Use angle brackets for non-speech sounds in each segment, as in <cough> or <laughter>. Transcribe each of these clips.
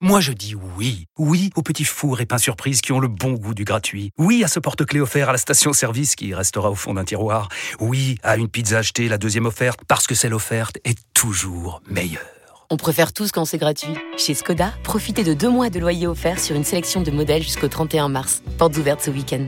Moi je dis oui, oui aux petits fours et pains surprises qui ont le bon goût du gratuit. Oui à ce porte-clés offert à la station-service qui restera au fond d'un tiroir. Oui à une pizza achetée, la deuxième offerte, parce que celle offerte est toujours meilleure. On préfère tous quand c'est gratuit. Chez Skoda, profitez de deux mois de loyer offert sur une sélection de modèles jusqu'au 31 mars. Portes ouvertes ce week-end.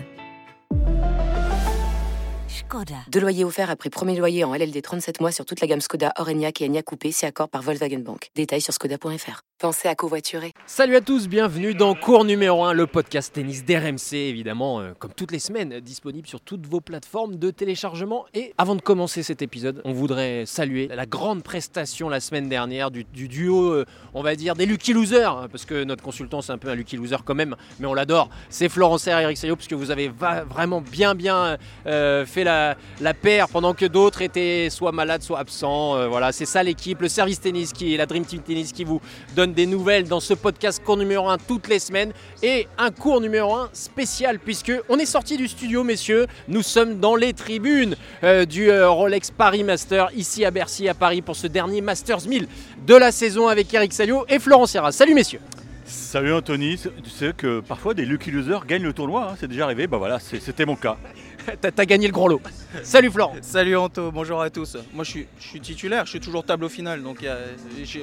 Deux loyers offerts après premier loyer en LLD 37 mois sur toute la gamme Skoda, Orenia et Enya Coupé, si accord par Volkswagen Bank. Détails sur skoda.fr. Pensez à covoiturer. Salut à tous, bienvenue dans Cours numéro 1, le podcast tennis d'RMC, évidemment, euh, comme toutes les semaines, disponible sur toutes vos plateformes de téléchargement. Et avant de commencer cet épisode, on voudrait saluer la grande prestation la semaine dernière du, du duo, euh, on va dire, des Lucky Losers, hein, parce que notre consultant c'est un peu un Lucky Loser quand même, mais on l'adore. C'est Florent Serre et Eric Sayo, parce que vous avez vraiment bien bien euh, fait la, la paire pendant que d'autres étaient soit malades, soit absents. Euh, voilà, c'est ça l'équipe, le service tennis qui la Dream Team Tennis qui vous donne des nouvelles dans ce podcast cours numéro 1 toutes les semaines et un cours numéro 1 spécial puisque on est sorti du studio messieurs, nous sommes dans les tribunes euh, du euh, Rolex Paris Master ici à Bercy à Paris pour ce dernier Masters 1000 de la saison avec Eric Salio et Florent Serra. Salut messieurs. Salut Anthony, tu sais que parfois des lucky losers gagnent le tournoi, hein, c'est déjà arrivé, bah voilà, c'était mon cas. <laughs> T'as gagné le gros lot. Salut Florent. Salut Anto, bonjour à tous. Moi je suis, je suis titulaire, je suis toujours tableau final, donc y a-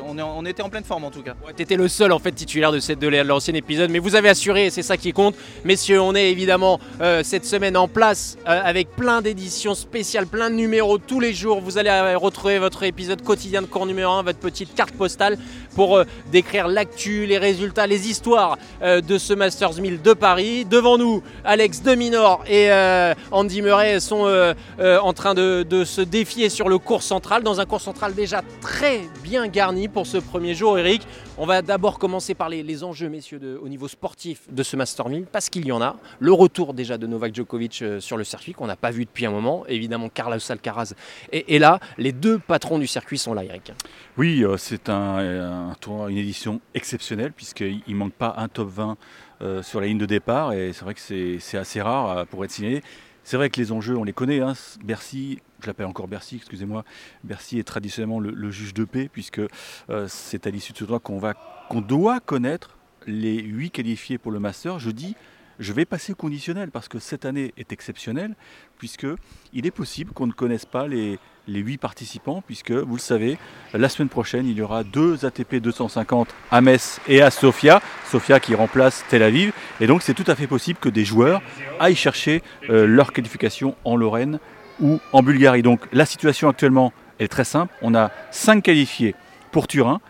on, est en- on était en pleine forme en tout cas. Ouais, T'étais le seul en fait titulaire de, cette, de l'ancien épisode, mais vous avez assuré, et c'est ça qui compte. Messieurs, on est évidemment euh, cette semaine en place euh, avec plein d'éditions spéciales, plein de numéros tous les jours. Vous allez euh, retrouver votre épisode quotidien de cours numéro 1, votre petite carte postale pour décrire l'actu, les résultats, les histoires de ce Masters 1000 de Paris. Devant nous, Alex Deminor et euh, Andy Murray sont euh, euh, en train de, se défier sur le cours central, dans un cours central déjà très bien garni pour ce premier jour, Eric. On va d'abord commencer par les, enjeux, messieurs, au niveau sportif de ce Master 1000, parce qu'il y en a. Le retour déjà de Novak Djokovic euh, sur le circuit, qu'on n'a pas vu depuis un moment. Évidemment, Carlos Alcaraz est, est là. Les deux patrons du circuit sont là, Eric. Oui, c'est un, tournoi, une édition exceptionnelle puisqu'il ne manque pas un top 20 euh, sur la ligne de départ et c'est vrai que c'est assez rare pour être signé. C'est vrai que les enjeux, on les connaît. hein. Bercy, je l'appelle encore Bercy, excusez-moi. Bercy est traditionnellement le, juge de paix puisque euh, c'est à l'issue de ce tournoi qu'on qu'on doit connaître les huit qualifiés pour le Master. Je dis, je vais passer au conditionnel parce que cette année est exceptionnelle puisque il est possible qu'on ne connaisse pas les les huit participants, puisque vous le savez, la semaine prochaine, il y aura deux ATP 250 à Metz et à Sofia. Sofia qui remplace Tel Aviv. Et donc, c'est tout à fait possible que des joueurs aillent chercher euh, leur qualification en Lorraine ou en Bulgarie. Donc, la situation actuellement est très simple. On a cinq qualifiés pour Turin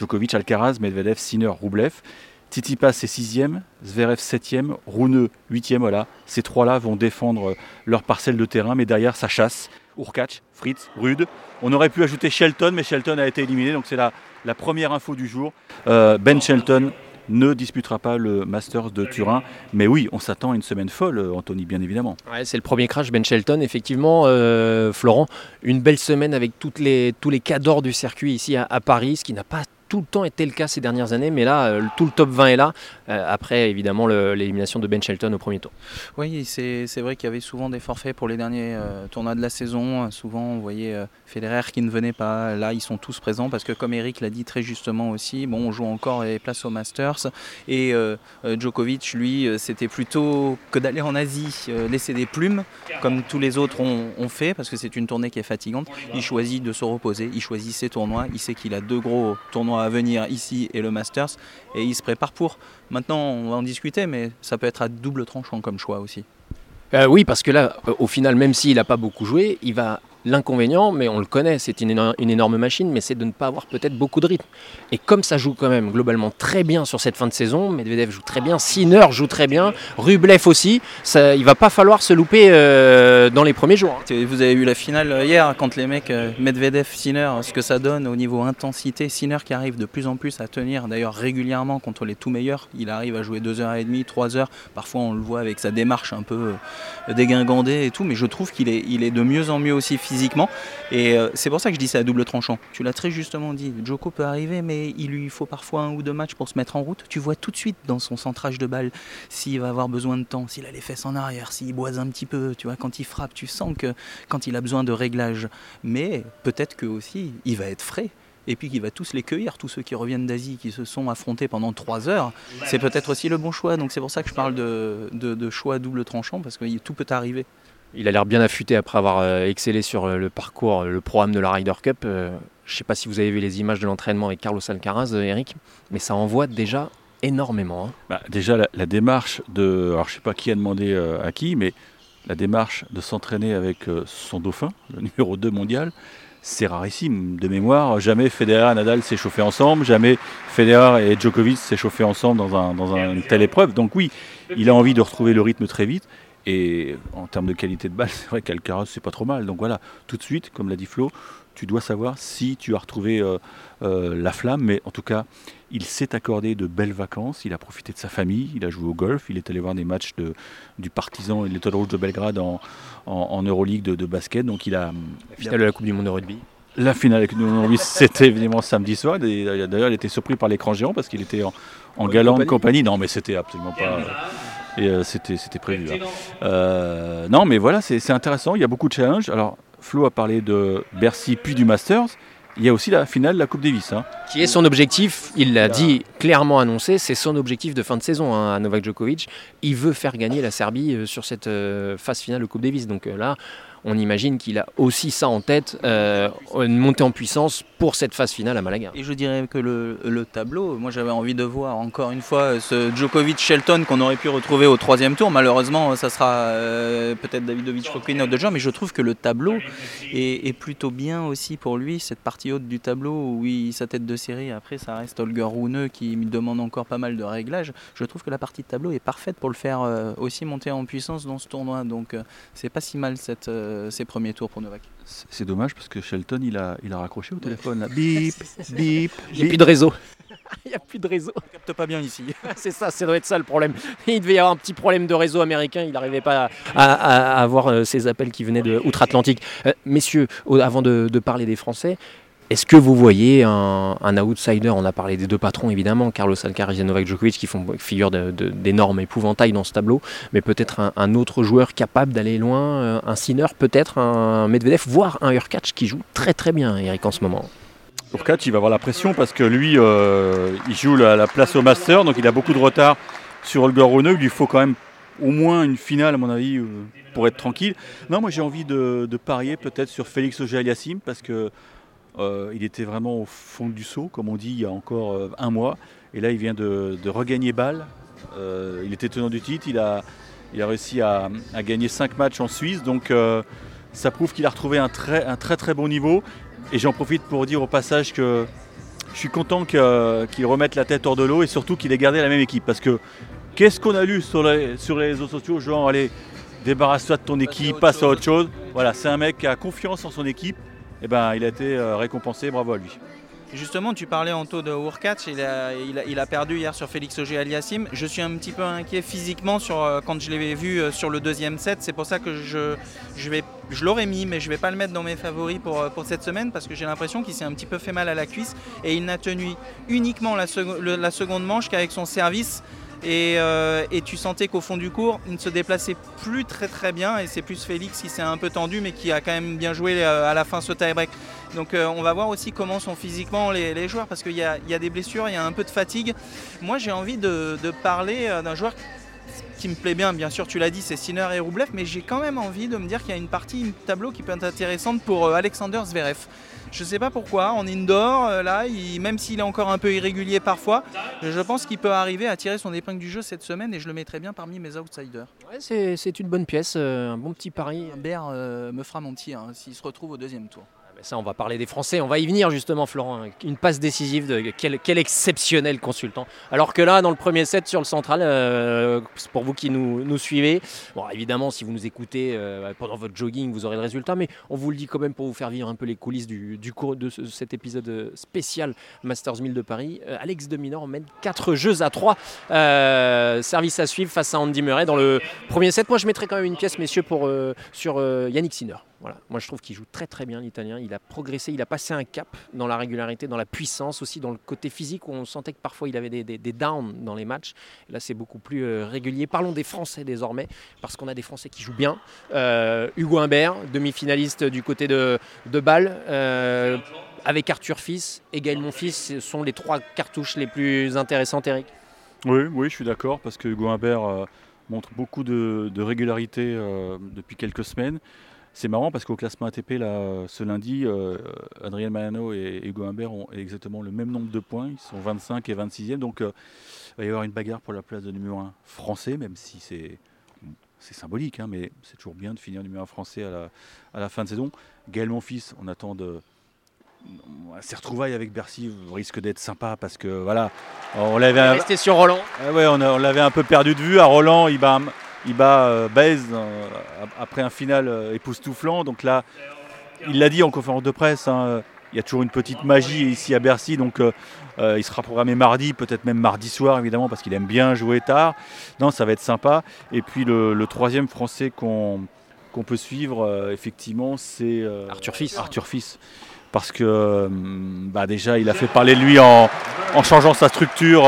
Djokovic, Alcaraz, Medvedev, Sinner, Roublev. Tsitsipas est sixième, Zverev septième, Rouneux huitième. Voilà, ces trois-là vont défendre euh, leur parcelle de terrain, mais derrière ça chasse. Urkac, Fritz, Rude. On aurait pu ajouter Shelton, mais Shelton a été éliminé, donc c'est la, première info du jour. Euh, ben Shelton ne disputera pas le Masters de Turin, mais oui, on s'attend à une semaine folle, euh, Anthony, bien évidemment. C'est le premier crash Ben Shelton, effectivement. euh, Florent, une belle semaine avec les, tous les cadors du circuit ici à Paris, ce qui n'a pas tout le temps été le cas ces dernières années, mais là, euh, tout le top 20 est là, euh, après évidemment l'élimination de Ben Shelton au premier tour. Oui, c'est vrai qu'il y avait souvent des forfaits pour les derniers euh, tournois de la saison. Souvent, on voyait Federer qui ne venait pas. Là, ils sont tous présents parce que, comme Eric l'a dit très justement aussi, bon, on joue encore les places au Masters. Et Djokovic, lui, c'était plutôt que d'aller en Asie, laisser des plumes, comme tous les autres ont, ont fait, parce que c'est une tournée qui est fatigante. Il choisit de se reposer, il choisit ses tournois. Il sait qu'il a deux gros tournois à venir ici et le Masters, et il se prépare pour. Maintenant, on va en discuter, mais ça peut être à double tranchant comme choix aussi. Euh, oui, parce que là, au final, même s'il n'a pas beaucoup joué, il va. L'inconvénient, mais on le connaît, c'est une, une énorme machine, mais c'est de ne pas avoir peut-être beaucoup de rythme. Et comme ça joue quand même globalement très bien sur cette fin de saison, Medvedev joue très bien, Sinner joue très bien, Rublev aussi, ça, il va pas falloir se louper euh, dans les premiers jours. hein. Vous avez eu la finale euh, hier quand les mecs euh, Medvedev, Sinner, ce que ça donne au niveau intensité. Sinner qui arrive de plus en plus à tenir d'ailleurs régulièrement contre les tout meilleurs. Il arrive à jouer 2h30, 3h. Parfois on le voit avec sa démarche un peu dégingandée et tout, mais je trouve qu'il est, il est de mieux en mieux aussi physiquement. Et euh, c'est pour ça que je dis c'est à double tranchant. Tu l'as très justement dit, Joko peut arriver, mais il lui faut parfois un ou deux matchs pour se mettre en route. Tu vois tout de suite dans son centrage de balle s'il va avoir besoin de temps, s'il a les fesses en arrière, s'il boise un petit peu, tu vois, quand il frappe, tu sens que quand il a besoin de réglage. Mais peut-être que aussi, il va être frais. et puis qu'il va tous les cueillir, tous ceux qui reviennent d'Asie, qui se sont affrontés pendant trois heures, c'est peut-être aussi le bon choix. Donc c'est pour ça que je parle de, de, de choix double tranchant, parce que tout peut arriver. Il a l'air bien affûté après avoir euh, excellé sur euh, le parcours, le programme de la Ryder Cup. Euh, je ne sais pas si vous avez vu les images de l'entraînement avec Carlos Alcaraz, Eric, mais ça envoie déjà énormément. hein. Bah, déjà, la, la démarche de. Alors, je sais pas qui a demandé euh, à qui, mais la démarche de s'entraîner avec euh, son dauphin, le <laughs> numéro 2 mondial, c'est rarissime. De mémoire, jamais Federer et Nadal s'est chauffé ensemble, jamais Federer et Djokovic s'est chauffé ensemble dans, un, dans un- une telle épreuve. Donc, oui, il a envie de retrouver le rythme très vite. Et en termes de qualité de balle, <laughs> c'est vrai qu'Alcaraz, c'est pas trop mal. Donc voilà, tout de suite, comme l'a dit Flo, tu dois savoir si tu as retrouvé euh, euh, la flamme. Mais en tout cas, il s'est accordé de belles vacances. Il a profité de sa famille. Il a joué au golf. Il est allé voir des matchs de, du Partizan et de l'Étoile Rouge de Belgrade en, en, en Euroleague de, de basket. Donc il a, La finale de la Coupe du Monde de rugby. la finale avec nous, lui, c'était évidemment samedi soir. D'ailleurs, il était surpris par l'écran géant parce qu'il était en, en galante compagnie. compagnie. Non, mais c'était absolument pas. Et euh, c'était prévu. hein. Euh, non, mais voilà, c'est intéressant. Il y a beaucoup de challenges. Alors, Flo a parlé de Bercy puis du Masters. Il y a aussi la finale de la Coupe Davis. hein. Qui est son objectif, il l'a dit clairement annoncé, c'est son objectif de fin de saison hein, à Novak Djokovic. Il veut faire gagner la Serbie euh, sur cette phase finale de Coupe Davis. Donc là, on imagine qu'il a aussi ça en tête, euh, une montée en puissance pour cette phase finale à Malaga. Et je dirais que le, le tableau, moi j'avais envie de voir encore une fois ce Djokovic-Shelton qu'on aurait pu retrouver au troisième tour. Malheureusement, ça sera euh, peut-être Davidovic Fokina de genre, mais je trouve que le tableau est, plutôt bien aussi pour lui. Cette partie haute du tableau où il, sa tête de série, après ça reste Holger Rune qui me demande encore pas mal de réglages. Je trouve que la partie de tableau est parfaite pour le faire euh, aussi monter en puissance dans ce tournoi. Donc euh, c'est pas si mal cette, euh, ces premiers tours pour Novak. C'est dommage parce que Shelton, il a, il a raccroché au téléphone. Là. <laughs> Bip, bip, Il n'y a bip. plus de réseau. <laughs> Il n'y a plus de réseau. On capte pas bien ici. <laughs> C'est ça, ça doit être ça le problème. Il devait y avoir un petit problème de réseau américain, il n'arrivait pas à, à- à avoir euh, ces appels qui venaient de outre-Atlantique. Euh, messieurs, avant de, de parler des Français, est-ce que vous voyez un, outsider? On a parlé des deux patrons évidemment, Carlos Alcaraz et Novak Djokovic qui font figure d'énormes épouvantails dans ce tableau, mais peut-être un, autre joueur capable d'aller loin, euh, un Sinner peut-être, un Medvedev, voire un Urkacz qui joue très très bien Eric en ce moment. Urkacz, il va avoir la pression parce que lui, euh, il joue la, la place au Master, donc il a beaucoup de retard sur Holger Rune. Il lui faut quand même au moins une finale, à mon avis, euh, pour être tranquille. Non, moi j'ai envie de, de parier peut-être sur Félix Auger-Aliassime parce que euh, il était vraiment au fond du saut, comme on dit, il y a encore euh, un mois. Et là, il vient de, de regagner balle. Euh, il était tenant du titre. Il a, il a réussi à, à gagner 5 matchs en Suisse. Donc, ça prouve qu'il a retrouvé un très, un très très bon niveau. Et j'en profite pour dire au passage que je suis content qu'il remette la tête hors de l'eau et surtout qu'il ait gardé la même équipe. Parce que qu'est-ce qu'on a lu sur les, sur les réseaux sociaux Genre, allez, débarrasse-toi de ton équipe, passe à autre chose. Voilà, c'est un mec qui a confiance en son équipe. Et ben, il a été euh, récompensé, bravo à lui. Justement, tu parlais en taux de Urkacz, il a, il, a, perdu hier sur Félix Auger Aliassime. Je suis un petit peu inquiet physiquement sur, euh, quand je l'avais vu euh, sur le deuxième set. C'est pour ça que je, je, vais- je l'aurais mis, mais je ne vais pas le mettre dans mes favoris pour, pour cette semaine parce que j'ai l'impression qu'il s'est un petit peu fait mal à la cuisse et il n'a tenu uniquement la, la seconde manche qu'avec son service. Et, euh, et tu sentais qu'au fond du cours, il ne se déplaçait plus très très bien. Et c'est plus Félix qui s'est un peu tendu, mais qui a quand même bien joué euh, à la fin ce tie-break. Donc euh, on va voir aussi comment sont physiquement les, joueurs, parce qu'il y, a- des blessures, il y a un peu de fatigue. Moi j'ai envie de, parler d'un joueur qui me plaît bien, bien sûr tu l'as dit, c'est Sinner et Roublev, mais j'ai quand même envie de me dire qu'il y a une partie, une tableau qui peut être intéressante pour Alexander Zverev. Je sais pas pourquoi, en indoor, euh, là, il- même s'il est encore un peu irrégulier parfois, je pense qu'il peut arriver à tirer son épingle du jeu cette semaine et je le mettrai bien parmi mes outsiders. Ouais, c'est une bonne pièce, euh, un bon petit pari. Humbert euh, me fera mentir hein, s'il se retrouve au deuxième tour. Ça, on va parler des Français. On va y venir justement, Florent. Une passe décisive de quel, exceptionnel consultant. Alors que là, dans le premier set sur le central, euh, pour vous qui nous, suivez, bon, évidemment, si vous nous écoutez euh, pendant votre jogging, vous aurez le résultat. Mais on vous le dit quand même pour vous faire vivre un peu les coulisses de ce- cet épisode spécial Masters 1000 de Paris. Euh, Alex de Minor mène 4 jeux à 3. Euh, service à suivre face à Andy Murray dans le premier set. Moi, je mettrais quand même une pièce, messieurs, sur Yannick Sinner. Voilà. Moi, je trouve qu'il joue très très bien l'Italien. Il a progressé, il a passé un cap dans la régularité, dans la puissance, aussi dans le côté physique où on sentait que parfois il avait des, downs dans les matchs. Là, c'est beaucoup plus euh, régulier. Parlons des Français désormais, parce qu'on a des Français qui jouent bien. Euh, Hugo Humbert, demi-finaliste du côté de, de Bâle. Euh, avec Arthur Fils et Gaël Monfils, ce sont les trois cartouches les plus intéressantes, Eric Oui, oui, je suis d'accord parce que Hugo Humbert euh, montre beaucoup de, régularité depuis quelques semaines. C'est marrant parce qu'au classement ATP, là, ce lundi, euh, Adrien Manano et Hugo Humbert ont exactement le même nombre de points. Ils sont 25 et 26e. Donc euh, il va y avoir une bagarre pour la place de numéro 1 français, même si c'est c'est symbolique, hein, mais c'est toujours bien de finir numéro 1 français à la, à la fin de saison. Gaël Monfils, on attend de. Ces retrouvailles avec Bercy risquent d'être sympa parce que voilà, on l'avait un- Restez sur Roland. ah ouais, on, a- on l'avait un peu perdu de vue. À Roland, il bat, il bat Baez après un final euh, époustouflant. Donc là, il l'a dit en conférence de presse, hein, euh, il y a toujours une petite magie ici à Bercy. Donc euh, il sera programmé mardi, peut-être même mardi soir, évidemment, parce qu'il aime bien jouer tard. Non, ça va être sympa. Et puis le, le troisième français qu'on peut suivre, euh, effectivement, c'est euh, Arthur Fils. Arthur Fils. Parce que euh, bah déjà, il a fait parler de lui en, en changeant sa structure,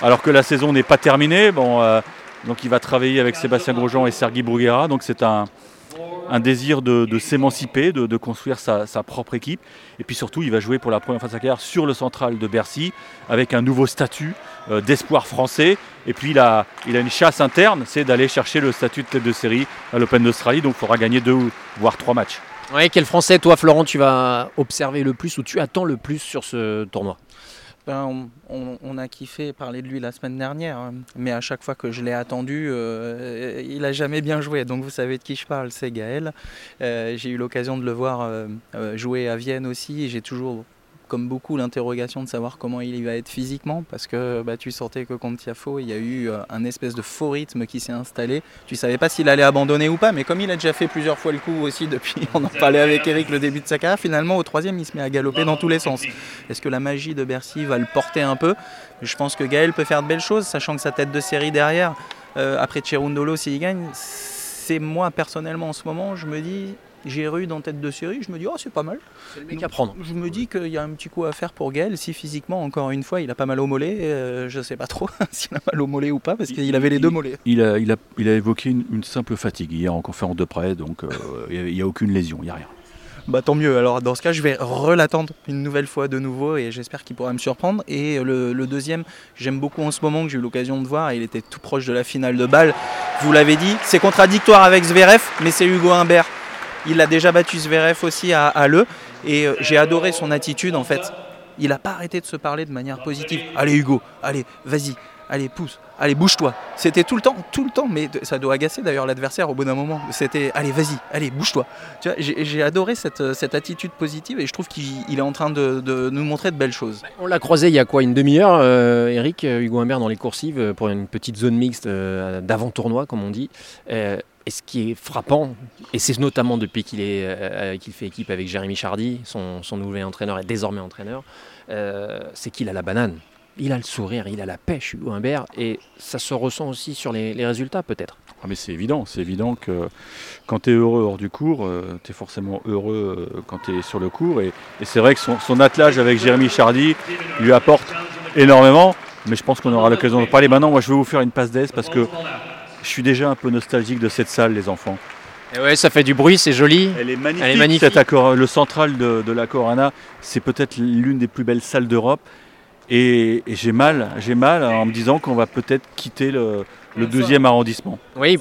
alors que la saison n'est pas terminée. Bon, donc il va travailler avec Sébastien Grosjean et Sergi Bruguera. Donc c'est un, désir de, s'émanciper, de, construire sa, propre équipe. Et puis surtout, il va jouer pour la première fois de sa carrière sur le central de Bercy, avec un nouveau statut euh, d'espoir français. Et puis il a, une chasse interne, c'est d'aller chercher le statut de tête de série à l'Open d'Australie. Donc il faudra gagner deux voire trois matchs. Ouais, quel Français, toi, Florent, tu vas observer le plus ou tu attends le plus sur ce tournoi? Ben, on, a kiffé parler de lui la semaine dernière, hein. mais à chaque fois que je l'ai attendu, euh, il a jamais bien joué. Donc vous savez de qui je parle, c'est Gaël. Euh, j'ai eu l'occasion de le voir euh, jouer à Vienne aussi. et J'ai toujours, comme beaucoup, l'interrogation de savoir comment il y va être physiquement, parce que bah, tu sentais que contre Tiafo, il y a eu euh, un espèce de faux rythme qui s'est installé. Tu savais pas s'il allait abandonner ou pas, mais comme il a déjà fait plusieurs fois le coup aussi depuis, <laughs> on en parlait avec Eric le début de sa carrière, finalement au troisième, il se met à galoper dans tous les sens. Est-ce que la magie de Bercy va le porter un peu? Je pense que Gaël peut faire de belles choses, sachant que sa tête de série derrière, euh, après Cherundolo, s'il gagne, c'est moi personnellement en ce moment, je me dis, j'ai Rude en tête de série, je me dis, oh c'est pas mal. C'est le mec à prendre. Je me dis qu'il y a un petit coup à faire pour Gaël, si physiquement, encore une fois, il a pas mal au mollet, euh, je sais pas trop <laughs> s'il a mal au mollet ou pas, parce qu'il avait les deux mollets. Il a, il a, il a évoqué une, une simple fatigue hier en conférence de presse, donc euh, <laughs> il n'y a, aucune lésion, il n'y a rien. Bah tant mieux, alors dans ce cas je vais relattendre une nouvelle fois de nouveau et j'espère qu'il pourra me surprendre. Et le, le deuxième, j'aime beaucoup en ce moment que j'ai eu l'occasion de voir, il était tout proche de la finale de balle. Vous l'avez dit, c'est contradictoire avec Zverev, mais c'est Hugo Humbert. Il a déjà battu Zverev aussi à, Le et euh, j'ai adoré son attitude en fait. Il n'a pas arrêté de se parler de manière positive. Allez Hugo, allez, vas-y, allez pousse, allez bouge-toi. C'était tout le temps, tout le temps, mais ça doit agacer d'ailleurs l'adversaire au bout d'un moment. C'était allez vas-y, allez bouge-toi. J'ai adoré cette, cette attitude positive et je trouve qu'il il est en train de, nous montrer de belles choses. On l'a croisé il y a quoi Une demi-heure, euh, Eric, euh, Hugo Humbert dans les coursives euh, pour une petite zone mixte euh, d'avant-tournoi, comme on dit. Euh, et ce qui est frappant, et c'est notamment depuis qu'il euh, qu'il fait équipe avec Jérémy Chardy, son, son nouvel entraîneur et désormais entraîneur, euh, c'est qu'il a la banane. Il a le sourire, il a la pêche, Hugo Humbert, et ça se ressent aussi sur les, les résultats peut-être. Ah, mais c'est évident, c'est évident que quand tu es heureux hors du cours, tu es forcément heureux euh, quand tu es sur le cours. Et, et c'est vrai que son, son attelage avec Jérémy Chardy lui apporte énormément. Mais je pense qu'on aura l'occasion de parler. Maintenant, moi, je vais vous faire une passe d'aise parce que je suis déjà un peu nostalgique de cette salle, les enfants. Et ouais, ça fait du bruit, c'est joli. Elle est magnifique. Elle est magnifique. cet accord- le central de, de la Corana, c'est peut-être l'une des plus belles salles d'Europe. Et, et j'ai mal, j'ai mal en me disant qu'on va peut-être quitter le, le deuxième arrondissement. Oui.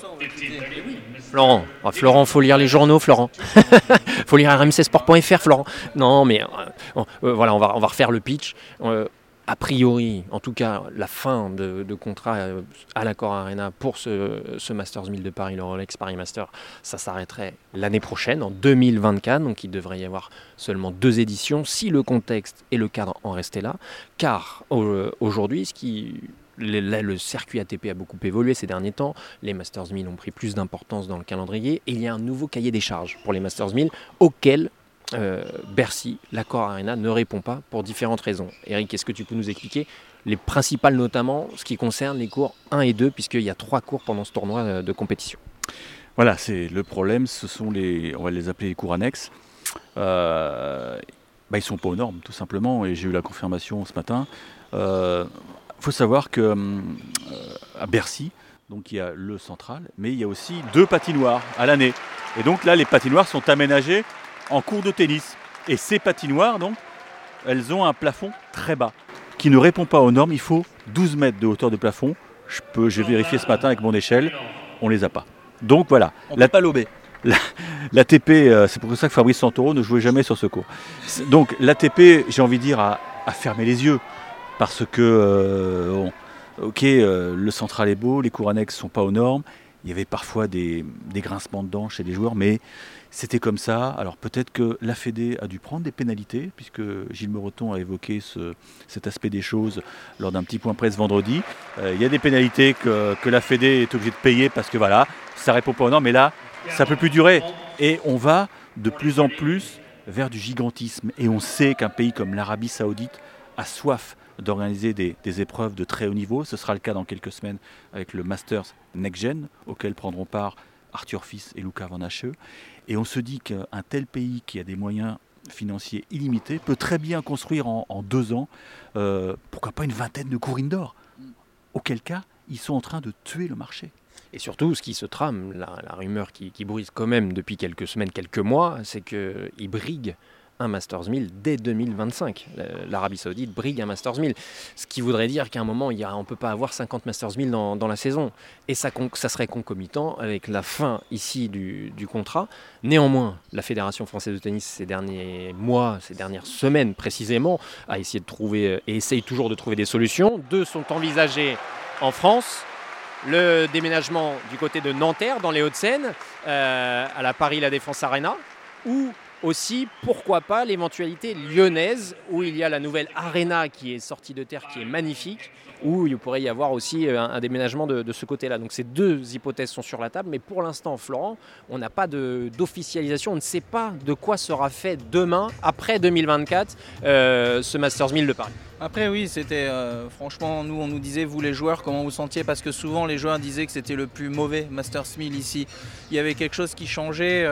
Florent, Ah, Florent, faut lire les journaux, Florent. <laughs> faut lire rmcsport.fr, Florent. Non, mais euh, euh, voilà, on va, on va refaire le pitch. Euh, a priori, en tout cas, la fin de, de contrat euh, à l'accord Arena pour ce, Masters 1000 de Paris, le Rolex Paris Master, ça s'arrêterait l'année prochaine, en 2024. Donc il devrait y avoir seulement deux éditions si le contexte et le cadre en restaient là. Car euh, aujourd'hui, ce qui le circuit ATP a beaucoup évolué ces derniers temps. Les Masters 1000 ont pris plus d'importance dans le calendrier. Et il y a un nouveau cahier des charges pour les Masters 1000 auquel euh, Bercy, l'accord Arena, ne répond pas pour différentes raisons. Eric, est-ce que tu peux nous expliquer les principales, notamment ce qui concerne les cours 1 et 2, puisqu'il y a trois cours pendant ce tournoi euh, de compétition? Voilà, c'est le problème, ce sont les, on va les appeler les cours annexes. Euh, bah, sont pas aux normes, tout simplement, et j'ai eu la confirmation ce matin. Il faut savoir que euh, à Bercy, il y a le central, mais il y a aussi deux patinoires à l'année. Et donc là, les patinoires sont aménagées en cours de tennis. Et ces patinoires, donc, elles ont un plafond très bas qui ne répond pas aux normes. Il faut 12 mètres de hauteur de plafond. Je peux, j'ai vérifié ce matin avec mon échelle, on les a pas. Donc voilà. On La- peut pas lober. L'ATP, euh, c'est pour ça que Fabrice Santoro ne jouait jamais sur ce cours. Donc l'ATP, j'ai envie de dire, a, a fermé les yeux. Parce que, euh, on- ok, euh, le central est beau, les cours annexes ne sont pas aux normes. Il y avait parfois des, des grincements de dents chez les joueurs, mais c'était comme ça. Alors peut-être que la Fédé a dû prendre des pénalités, puisque Gilles Meroton a évoqué ce- cet aspect des choses lors d'un petit point presse vendredi. Euh, il y a des pénalités que, la Fédé est obligée de payer parce que voilà, ça répond pas aux normes. Mais là, ça peut plus durer. Et on va de plus en plus vers du gigantisme. Et on sait qu'un pays comme l'Arabie Saoudite a soif d'organiser des, épreuves de très haut niveau. Ce sera le cas dans quelques semaines avec le Masters Next Gen, auquel prendront part Arthur Fils et Luca Van Hache. Et on se dit qu'un tel pays qui a des moyens financiers illimités peut très bien construire en, deux ans, euh, pourquoi pas une vingtaine de cours indoor. Auquel cas, ils sont en train de tuer le marché. Et surtout, ce qui se trame, la, rumeur qui, qui bruise quand même depuis quelques semaines, quelques mois, c'est qu'ils briguent un Masters 1000 dès 2025. La- L'Arabie Saoudite brigue un Masters 1000. Ce qui voudrait dire qu'à un moment, on ne peut pas avoir 50 Masters 1000 dans, la saison. Et ça, ça serait concomitant avec la fin ici du, du contrat. Néanmoins, la Fédération française de tennis, ces derniers mois, ces dernières semaines précisément, a essayé de trouver euh, et essaye toujours de trouver des solutions. Deux sont envisagées en France le déménagement du côté de Nanterre, dans les Hauts-de-Seine, euh, à la Paris La Défense Arena, ou aussi, pourquoi pas, l'éventualité lyonnaise, où il y a la nouvelle Arena qui est sortie de terre, qui est magnifique, où il pourrait y avoir aussi euh, un, déménagement de, ce côté-là. Donc ces deux hypothèses sont sur la table, mais pour l'instant, Florent, on n'a pas d'officialisation, on ne sait pas de quoi sera fait demain, après 2024, euh, ce Masters 1000 de Paris. Après oui, c'était euh, franchement nous on nous disait vous les joueurs comment vous sentiez? Parce que souvent les joueurs disaient que c'était le plus mauvais Masters 1000 ici. Il y avait quelque chose qui changeait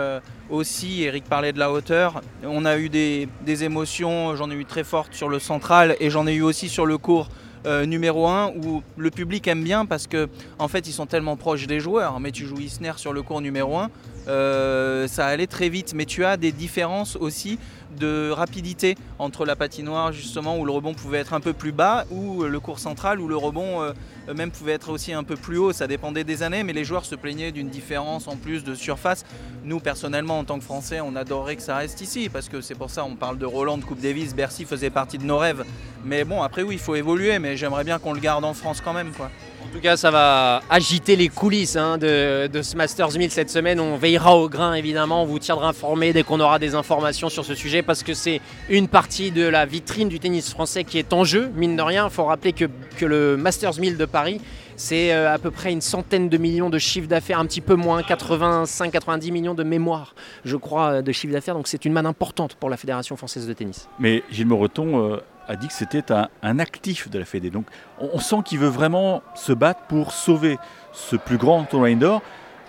aussi. Eric parlait de la hauteur. On a eu des, des émotions, j'en ai eu très fortes sur le central et j'en ai eu aussi sur le cours euh, numéro 1 où le public aime bien parce que en fait ils sont tellement proches des joueurs. Mais tu joues Isner sur le cours numéro 1, euh, ça allait très vite. Mais tu as des différences aussi de rapidité entre la patinoire justement où le rebond pouvait être un peu plus bas ou le cours central où le rebond euh, même pouvait être aussi un peu plus haut. Ça dépendait des années, mais les joueurs se plaignaient d'une différence en plus de surface. Nous personnellement en tant que Français, on adorerait que ça reste ici parce que c'est pour ça on parle de Roland, de Coupe Davis, Bercy faisait partie de nos rêves. Mais bon après oui il faut évoluer, mais j'aimerais bien qu'on le garde en France quand même quoi. En tout cas, ça va agiter les coulisses hein, de, ce Masters 1000 cette semaine. On veillera au grain, évidemment. On vous tiendra informé dès qu'on aura des informations sur ce sujet parce que c'est une partie de la vitrine du tennis français qui est en jeu. Mine de rien, il faut rappeler que, que le Masters 1000 de Paris, c'est euh, à peu près une centaine de millions de chiffre d'affaires, un petit peu moins, 85-90 millions de mémoire, je crois, euh, de chiffre d'affaires. Donc c'est une manne importante pour la Fédération française de tennis. Mais Gilles Moreton euh, a dit que c'était un, un actif de la Fédé. Donc on, on sent qu'il veut vraiment se battre pour sauver ce plus grand tournoi indoor.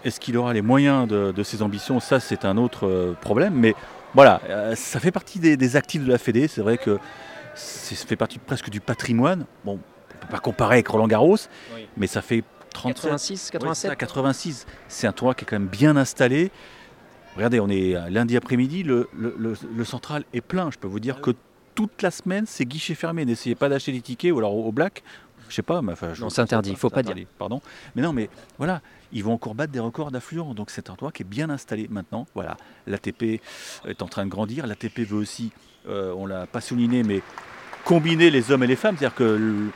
Est-ce qu'il aura les moyens de, de ses ambitions? Ça, c'est un autre euh, problème. Mais voilà, euh, ça fait partie des, des actifs de la Fédé. C'est vrai que ça fait partie presque du patrimoine. Bon, on ne peut pas comparer avec Roland Garros, Oui. mais ça fait 37, 86, Ouais, c'est 87 ça, 86. C'est un tournoi qui est quand même bien installé. Regardez, on est euh, lundi après-midi, le, le- le- le central est plein. Je peux vous dire que toute la semaine, c'est guichet fermé. N'essayez pas d'acheter des tickets ou alors au, black. Je sais pas, mais enfin, je- Non, c'est interdit, il faut pas dire. Pardon. Mais non, mais voilà, ils vont encore battre des records d'affluents. Donc c'est un tournoi qui est bien installé maintenant. Voilà, l'ATP est en train de grandir. L'ATP veut aussi, euh, on l'a pas souligné, mais combiner les hommes et les femmes. C'est-à-dire que le-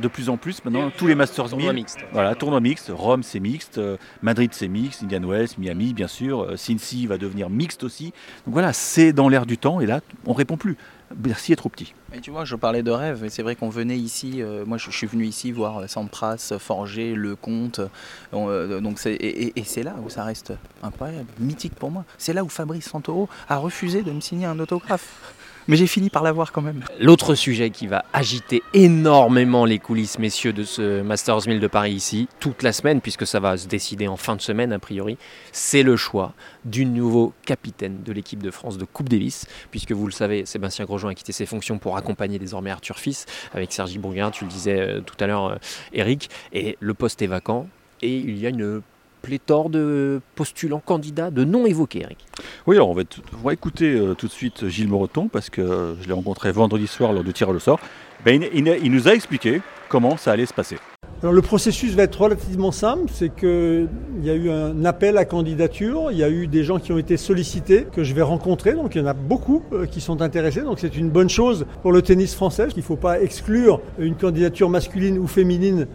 de plus en plus, maintenant, tous les Masters Tournoi 1000, mixte. voilà, tournoi mixte. Rome, c'est mixte. euh, Madrid, c'est mixte. Indian Wells, Miami, bien sûr. euh, Cincy va devenir mixte aussi. Donc voilà, c'est dans l'air du temps. Et là, on répond plus. Bercy est trop petit. Et tu vois, je parlais de rêve, et c'est vrai qu'on venait ici, euh, moi je, suis venu ici voir Sampras, Forger, Lecomte, euh, et c'est là où ça reste incroyable, mythique pour moi. C'est là où Fabrice Santoro a refusé de me signer un autographe. Mais j'ai fini par l'avoir quand même. L'autre sujet qui va agiter énormément les coulisses, messieurs, de ce Masters 1000 de Paris ici, toute la semaine, puisque ça va se décider en fin de semaine a priori, c'est le choix du nouveau capitaine de l'équipe de France de Coupe Davis, puisque vous le savez, Sébastien Grosjean a quitté ses fonctions pour accompagner désormais Arthur Fils avec Sergi Bourguin, tu le disais euh, tout à l'heure, euh, Eric, et le poste est vacant, et il y a une pléthore de postulants candidats, de noms évoqués, Eric. Oui, alors on va, t- on va écouter euh, tout de suite Gilles Moreton parce que euh, je l'ai rencontré vendredi soir lors du tirage au sort. Ben, il, il- il nous a expliqué comment ça allait se passer. Alors le processus va être relativement simple, c'est qu'il y a eu un appel à candidature, il y a eu des gens qui ont été sollicités, que je vais rencontrer, donc il y en a beaucoup euh, qui sont intéressés, donc c'est une bonne chose pour le tennis français, il ne faut pas exclure une candidature masculine ou féminine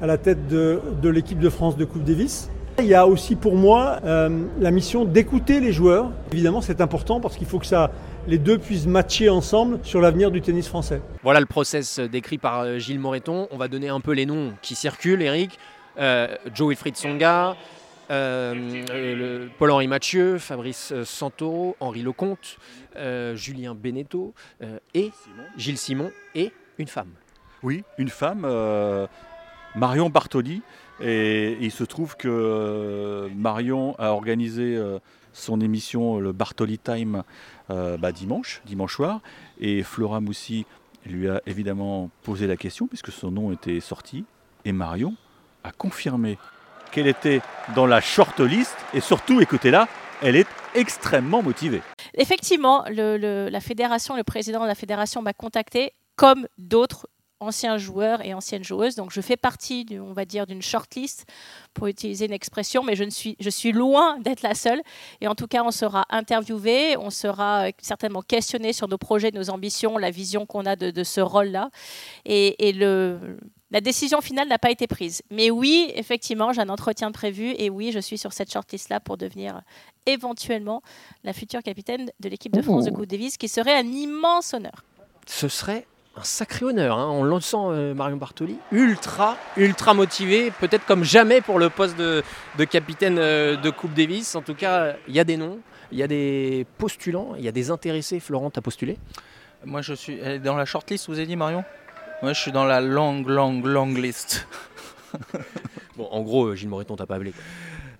à la tête de, de l'équipe de France de Coupe Davis. Il y a aussi pour moi euh, la mission d'écouter les joueurs. Évidemment c'est important parce qu'il faut que ça, les deux puissent matcher ensemble sur l'avenir du tennis français. Voilà le process décrit par euh, Gilles Moreton. On va donner un peu les noms qui circulent, Eric. Euh, Joe Wilfried Songa, euh, euh, Paul-Henri Mathieu, Fabrice euh, Santoro, Henri Lecomte, euh, Julien Beneteau euh, et Gilles Simon et une femme. Oui, une femme, euh, Marion Bartoli. Et il se trouve que euh, Marion a organisé euh, son émission, le Bartoli Time, euh, bah, dimanche, dimanche soir. Et Flora Moussi lui a évidemment posé la question, puisque son nom était sorti. Et Marion a confirmé qu'elle était dans la shortlist. Et surtout, écoutez-la, elle est extrêmement motivée. Effectivement, la fédération, le président de la fédération m'a contacté, comme d'autres anciens joueurs et anciennes joueuses. Donc, je fais partie, on va dire, d'une shortlist, pour utiliser une expression, mais je, ne suis, je suis loin d'être la seule. Et en tout cas, on sera interviewé, on sera euh, certainement questionné sur nos projets, nos ambitions, la vision qu'on a de, de ce rôle-là. Et, et le, la décision finale n'a pas été prise. Mais oui, effectivement, j'ai un entretien prévu et oui, je suis sur cette shortlist-là pour devenir éventuellement la future capitaine de l'équipe de France de Coupe Davis, qui serait un immense honneur. Ce serait un sacré honneur. hein. On le sent, euh, Marion Bartoli, ultra, ultra motivé, peut-être comme jamais pour le poste de, de capitaine euh, de Coupe Davis. En tout cas, il y a des noms, il y a des postulants, il y a des intéressés. Florent, t'as postulé? Moi, je suis dans la shortlist, vous avez dit, Marion? Moi, je suis dans la long, long, long list. <laughs> Bon, en gros, euh, Gilles Moreton, t'as pas appelé. quoi.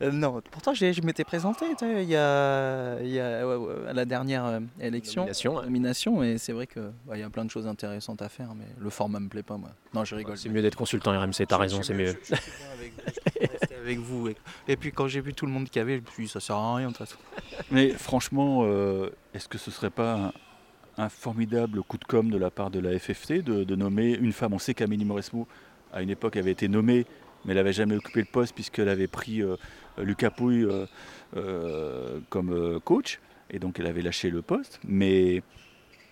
Euh, non, pourtant, je m'étais présenté il y a, il y a ouais, ouais, à la dernière euh, élection. Nomination, hein. Nomination, et c'est vrai qu'il y a plein de choses intéressantes à faire, mais le format me plaît pas, moi. Non, je rigole. C'est mieux d'être consultant RMC, t'as raison, c'est mieux. Je- je- je suis bien avec vous, <laughs> avec. Et, et puis quand j'ai vu tout le monde qui avait, je me suis dit, ça sert à rien de toute façon. Mais franchement, euh, est-ce que ce serait pas un, un formidable coup de com de la part de la FFT de, de nommer une femme? On sait qu'Amélie Mauresmo, à une époque, avait été nommée, mais elle n'avait jamais occupé le poste puisqu'elle avait pris euh, Lucas Pouille euh, euh, comme coach, et donc elle avait lâché le poste. Mais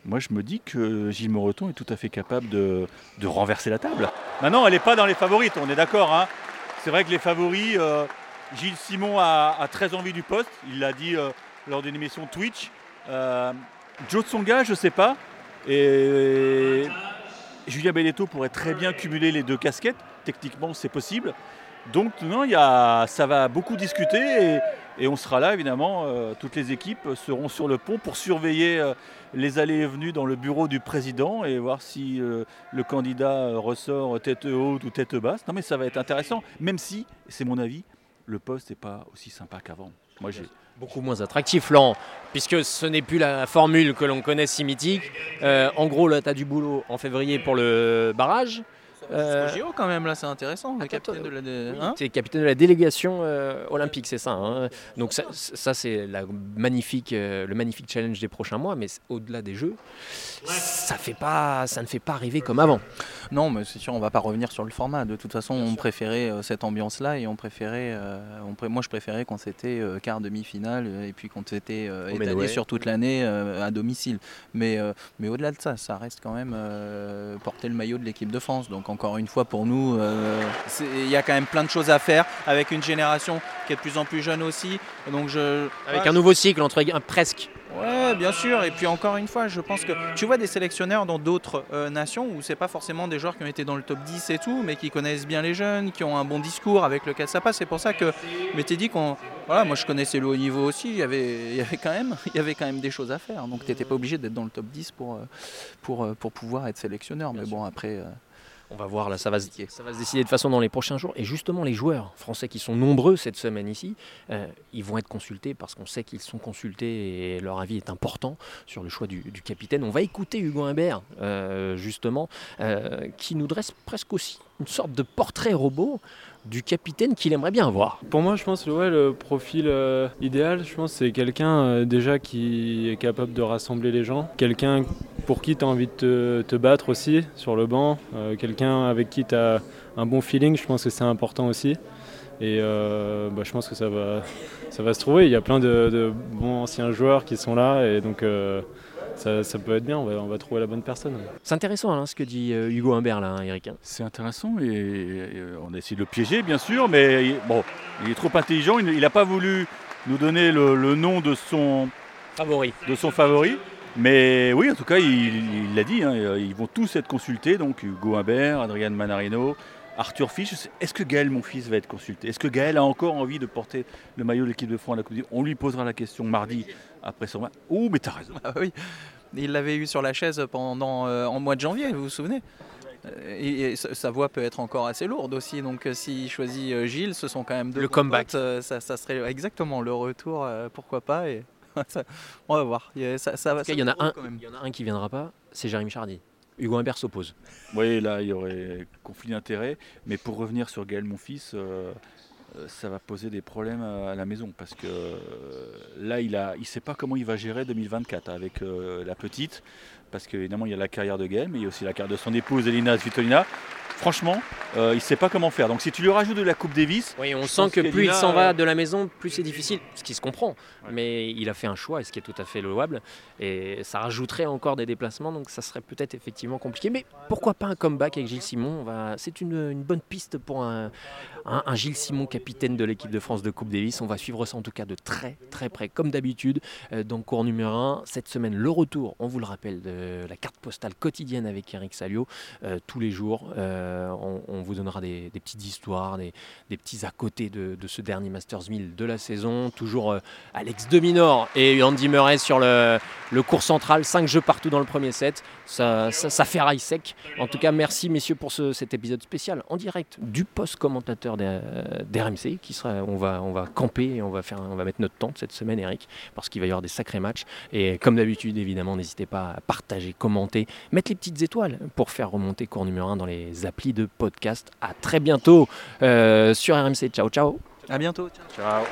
moi, je me dis que Gilles Moreton est tout à fait capable de, de renverser la table. Maintenant, elle n'est pas dans les favorites, on est d'accord. hein. C'est vrai que les favoris, Gilles Simon a, a très envie du poste, il l'a dit lors d'une émission Twitch. Joe Tsonga, je ne sais pas. Et Julien Belletto pourrait très bien cumuler les deux casquettes. Techniquement, c'est possible. Donc, non, y a, ça va beaucoup discuter et, on sera là, évidemment. euh, toutes les équipes seront sur le pont pour surveiller euh, les allées et venues dans le bureau du président et voir si euh, le candidat ressort tête haute ou tête basse. Non, mais ça va être intéressant, même si, c'est mon avis, le poste n'est pas aussi sympa qu'avant. Moi, j'ai. Beaucoup moins attractif, Laurent, puisque ce n'est plus la formule que l'on connaît si mythique. Euh, en gros, là, tu as du boulot en février pour le barrage. Euh, JO, quand même, là, c'est intéressant. Le attends, capitaine de la. Oui, hein tu es capitaine de la délégation euh, olympique, c'est ça. hein. Donc ça, ça, c'est la magnifique, euh, le magnifique challenge des prochains mois, mais au-delà des Jeux, ça, fait pas, ça ne fait pas rêver comme avant. Non, mais c'est sûr, on va pas revenir sur le format. De toute façon, on préférait euh, cette ambiance-là et on préférait. euh, on pré- moi, je préférais quand c'était euh, quart demi-finale et puis quand c'était euh, Au étalé sur toute l'année euh, à domicile. Mais, euh, mais au-delà de ça, ça reste quand même euh, porter le maillot de l'équipe de France. Donc encore une fois, pour nous, euh, il y a quand même plein de choses à faire avec une génération qui est de plus en plus jeune aussi. Donc je Avec Ouais, un nouveau cycle entre un presque. Ouais, bien sûr. Et puis encore une fois, je pense que tu vois des sélectionneurs dans d'autres euh, nations où c'est pas forcément des joueurs qui ont été dans le top 10 et tout, mais qui connaissent bien les jeunes, qui ont un bon discours avec lequel ça passe. C'est pour ça que m'étais dit qu'on, voilà, moi je connaissais le haut niveau aussi. Il y avait, il y avait quand même, <laughs> il y avait quand même des choses à faire. Donc t'étais pas obligé d'être dans le top 10 pour euh, pour pour pouvoir être sélectionneur. Mais bon après. euh, On va voir, là, ça va, se, décider de façon dans les prochains jours. Et justement, les joueurs français qui sont nombreux cette semaine ici, euh, ils vont être consultés parce qu'on sait qu'ils sont consultés et leur avis est important sur le choix du, du capitaine. On va écouter Hugo Imbert, euh, justement, euh, qui nous dresse presque aussi une sorte de portrait robot du capitaine qu'il aimerait bien avoir. Pour moi, je pense ouais, le profil euh, idéal, je pense, c'est quelqu'un euh, déjà qui est capable de rassembler les gens, quelqu'un pour qui tu as envie de te, battre aussi sur le banc, euh, quelqu'un avec qui tu as un bon feeling, je pense que c'est important aussi. Et bah, je pense que ça va, ça va se trouver. Il y a plein de, bons anciens joueurs qui sont là et donc ça, peut être bien, on va, trouver la bonne personne. C'est intéressant hein, ce que dit euh, Hugo Humbert là, hein, Eric. Hein. C'est intéressant et, on a essayé de le piéger bien sûr, mais bon, il est trop intelligent, il n'a pas voulu nous donner le, nom de son favori. De son favori. Mais oui, en tout cas, il l'a dit, ils vont tous être consultés, donc Hugo Humbert, Adrian Manarino, Arthur Fisch, est-ce que Gaël, mon fils, va être consulté? Est-ce que Gaël a encore envie de porter le maillot de l'équipe de France à la Coupe du On lui posera la question mardi après son match. Oh, mais t'as raison. Ah oui, il l'avait eu sur la chaise pendant euh, en mois de janvier, vous vous souvenez? Euh, et, sa voix peut être encore assez lourde aussi, donc euh, s'il choisit Gilles, ce sont quand même deux. Le comeback. ça, serait exactement le retour, pourquoi pas. Et <laughs> on va voir. Ça, ça, il, y en a un, il y en a un qui viendra pas, c'est Jérémy Chardy. Hugo Imbert s'oppose. Oui, là, il y aurait conflit d'intérêts. Mais pour revenir sur Gaël, mon fils, euh, euh, ça va poser des problèmes à, la maison. Parce que euh, là, il ne il sait pas comment il va gérer 2024 avec la petite. Parce qu'évidemment, il y a la carrière de Gaël, mais il y a aussi la carrière de son épouse, Elina Svitolina franchement, euh, il ne sait pas comment faire. Donc si tu lui rajoutes de la Coupe Davis. Oui, on sent que plus il s'en va de la maison, plus c'est difficile, ce qui se comprend. Mais il a fait un choix, et ce qui est tout à fait louable. Et ça rajouterait encore des déplacements, donc ça serait peut-être effectivement compliqué. Mais pourquoi pas un comeback avec Gilles Simon? C'est une, bonne piste pour un, Gilles Simon, capitaine de l'équipe de France de Coupe Davis. On va suivre ça en tout cas de très très près, comme d'habitude. Euh, donc cours numéro 1, cette semaine, le retour, on vous le rappelle, de la carte postale quotidienne avec Eric Salio, euh, tous les jours. Euh, on, vous donnera des, petites histoires, des, petits à côté de, ce dernier Masters 1000 de la saison. Toujours euh, Alex Dominor et Andy Murray sur le, cours central. 5 jeux partout dans le premier set. Ça, ça, fait rail sec. En tout cas, merci messieurs pour cet épisode spécial en direct du post-commentateur d'RMC. Qui sera, on, va, camper et on va, mettre notre tente cette semaine, Eric, parce qu'il va y avoir des sacrés matchs. Et comme d'habitude, évidemment, n'hésitez pas à partager, commenter, mettre les petites étoiles pour faire remonter cours numéro 1 dans les applis de podcast. À très bientôt euh, sur RMC. Ciao, ciao. À bientôt. ciao.